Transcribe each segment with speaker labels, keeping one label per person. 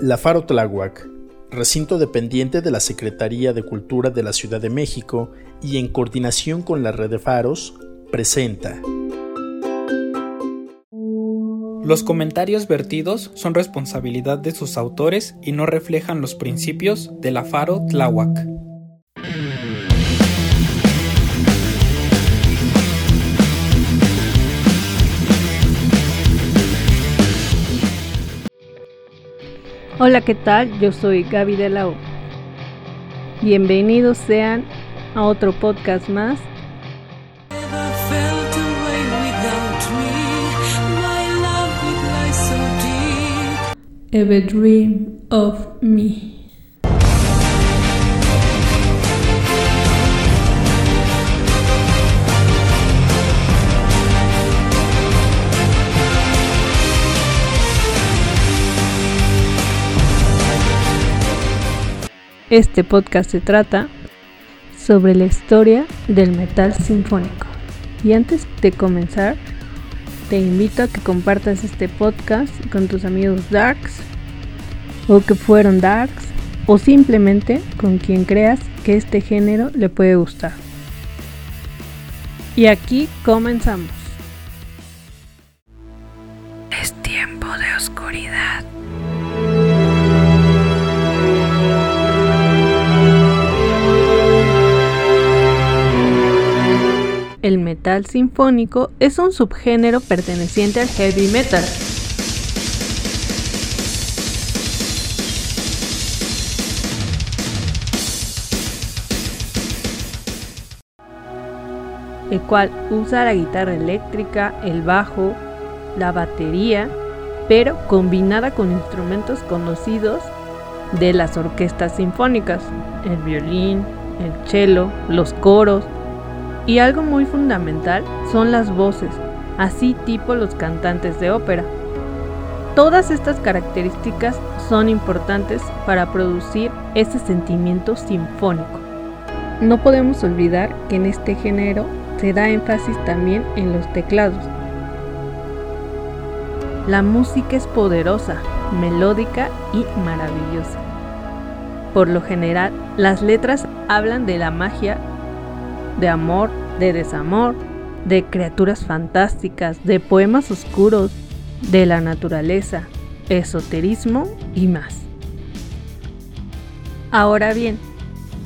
Speaker 1: La Faro Tláhuac, recinto dependiente de la Secretaría de Cultura de la Ciudad de México y en coordinación con la red de faros, presenta.
Speaker 2: Los comentarios vertidos son responsabilidad de sus autores y no reflejan los principios de la Faro Tláhuac.
Speaker 3: Hola, ¿qué tal? Yo soy Gaby de la. Bienvenidos sean a otro podcast más. Ever dream of me. Este podcast se trata sobre la historia del metal sinfónico. Y antes de comenzar, te invito a que compartas este podcast con tus amigos darks o que fueron darks o simplemente con quien creas que este género le puede gustar. Y aquí comenzamos. Metal sinfónico es un subgénero perteneciente al heavy metal. el cual usa la guitarra eléctrica, el bajo, la batería, pero combinada con instrumentos conocidos de las orquestas sinfónicas, el violín, el cello, los coros, y algo muy fundamental son las voces, así tipo los cantantes de ópera. Todas estas características son importantes para producir ese sentimiento sinfónico. No podemos olvidar que en este género se da énfasis también en los teclados. La música es poderosa, melódica y maravillosa. Por lo general, las letras hablan de la magia de amor, de desamor, de criaturas fantásticas, de poemas oscuros, de la naturaleza, esoterismo y más. Ahora bien,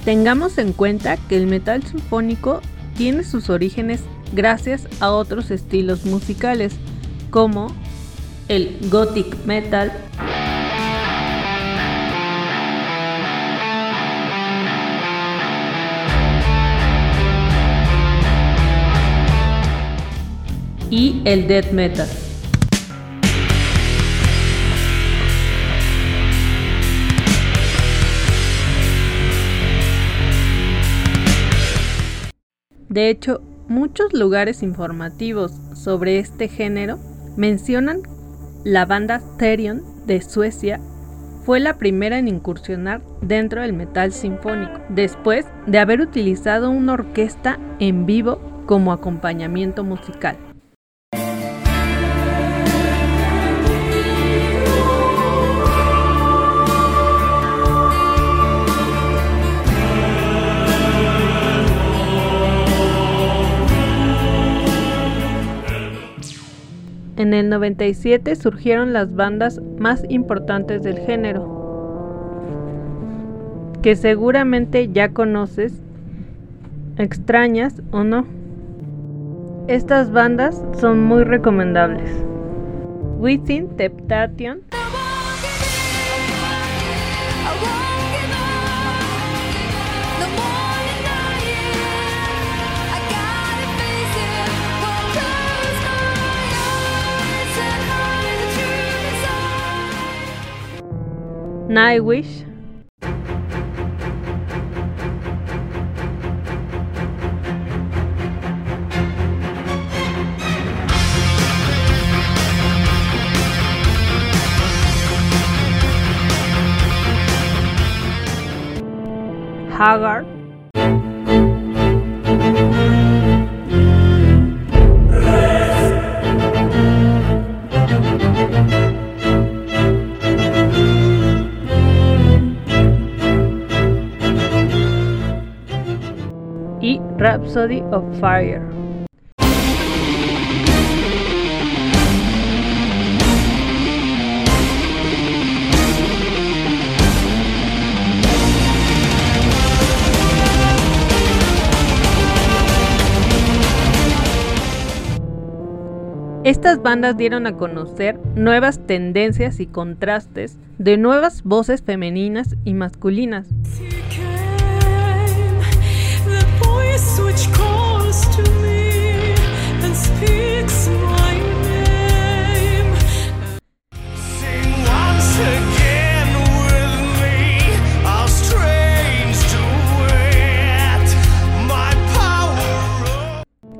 Speaker 3: tengamos en cuenta que el metal sinfónico tiene sus orígenes gracias a otros estilos musicales como el gothic metal, y el death metal. De hecho, muchos lugares informativos sobre este género mencionan la banda Therion de Suecia fue la primera en incursionar dentro del metal sinfónico, después de haber utilizado una orquesta en vivo como acompañamiento musical. En el 97 surgieron las bandas más importantes del género, que seguramente ya conoces, extrañas o no. Estas bandas son muy recomendables. Within Temptation Nightwish. Haggard. Rhapsody of Fire. Estas bandas dieron a conocer nuevas tendencias y contrastes de nuevas voces femeninas y masculinas.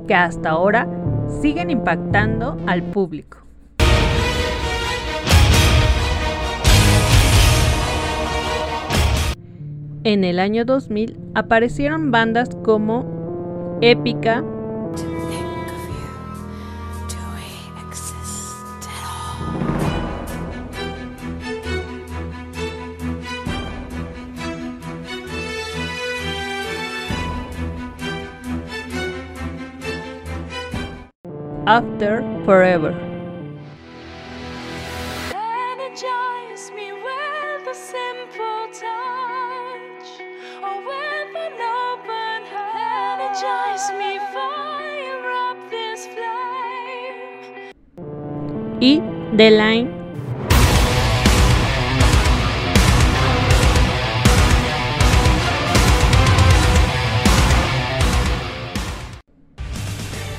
Speaker 3: Que hasta ahora siguen impactando al público. En el año 2000 aparecieron bandas como Épica, After Forever. Y The Line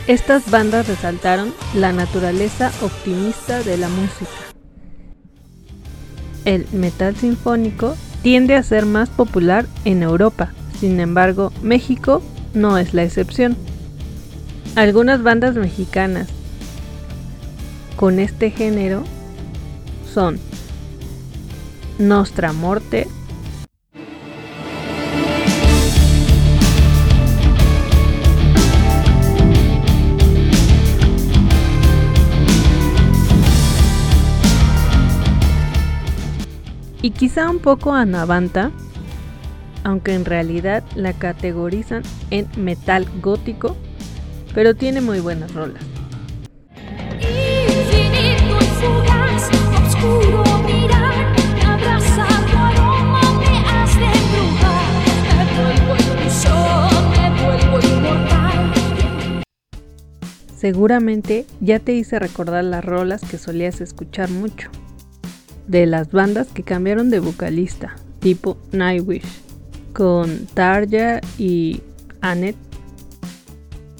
Speaker 3: Estas bandas resaltaron la naturaleza optimista de la música. El metal sinfónico tiende a ser más popular en Europa, sin embargo México no es la excepción. Algunas bandas mexicanas con este género son Nostra Morte, y quizá un poco a Navanta, aunque en realidad la categorizan en metal gótico, pero tiene muy buenas rolas. Seguramente ya te hice recordar las rolas que solías escuchar mucho de las bandas que cambiaron de vocalista, tipo Nightwish, con Tarja y Annette.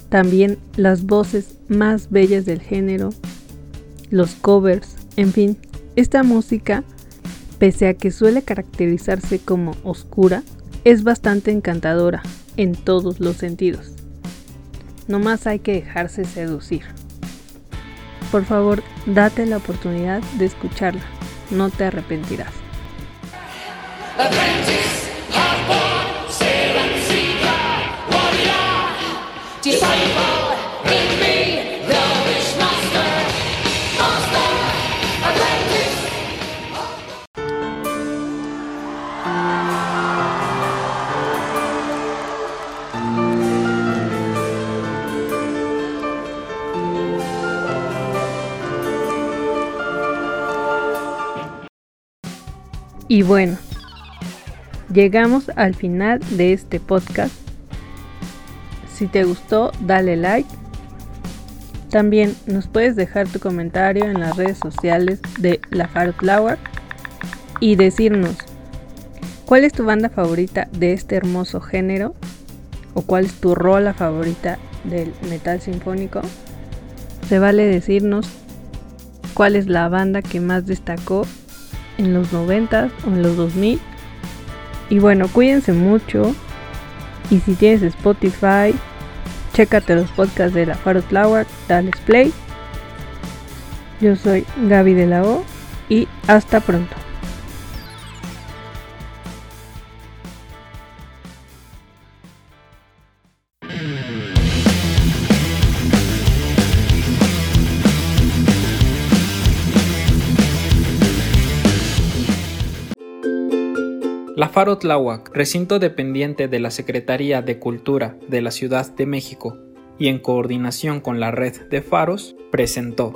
Speaker 3: También las voces más bellas del género, los covers, en fin, esta música, pese a que suele caracterizarse como oscura, es bastante encantadora en todos los sentidos. No más hay que dejarse seducir. Por favor, date la oportunidad de escucharla no te arrepentirás. Y bueno, llegamos al final de este podcast. Si te gustó, dale like. También nos puedes dejar tu comentario en las redes sociales de La Flower y decirnos cuál es tu banda favorita de este hermoso género o cuál es tu rola favorita del metal sinfónico. Se vale decirnos cuál es la banda que más destacó en los 90 o en los 2000. Y bueno, cuídense mucho. Y si tienes Spotify, chécate los podcasts de la Faro Flower, dale play. Yo soy Gaby de la O y hasta pronto.
Speaker 2: La Faro Tláhuac, recinto dependiente de la Secretaría de Cultura de la Ciudad de México y en coordinación con la red de faros, presentó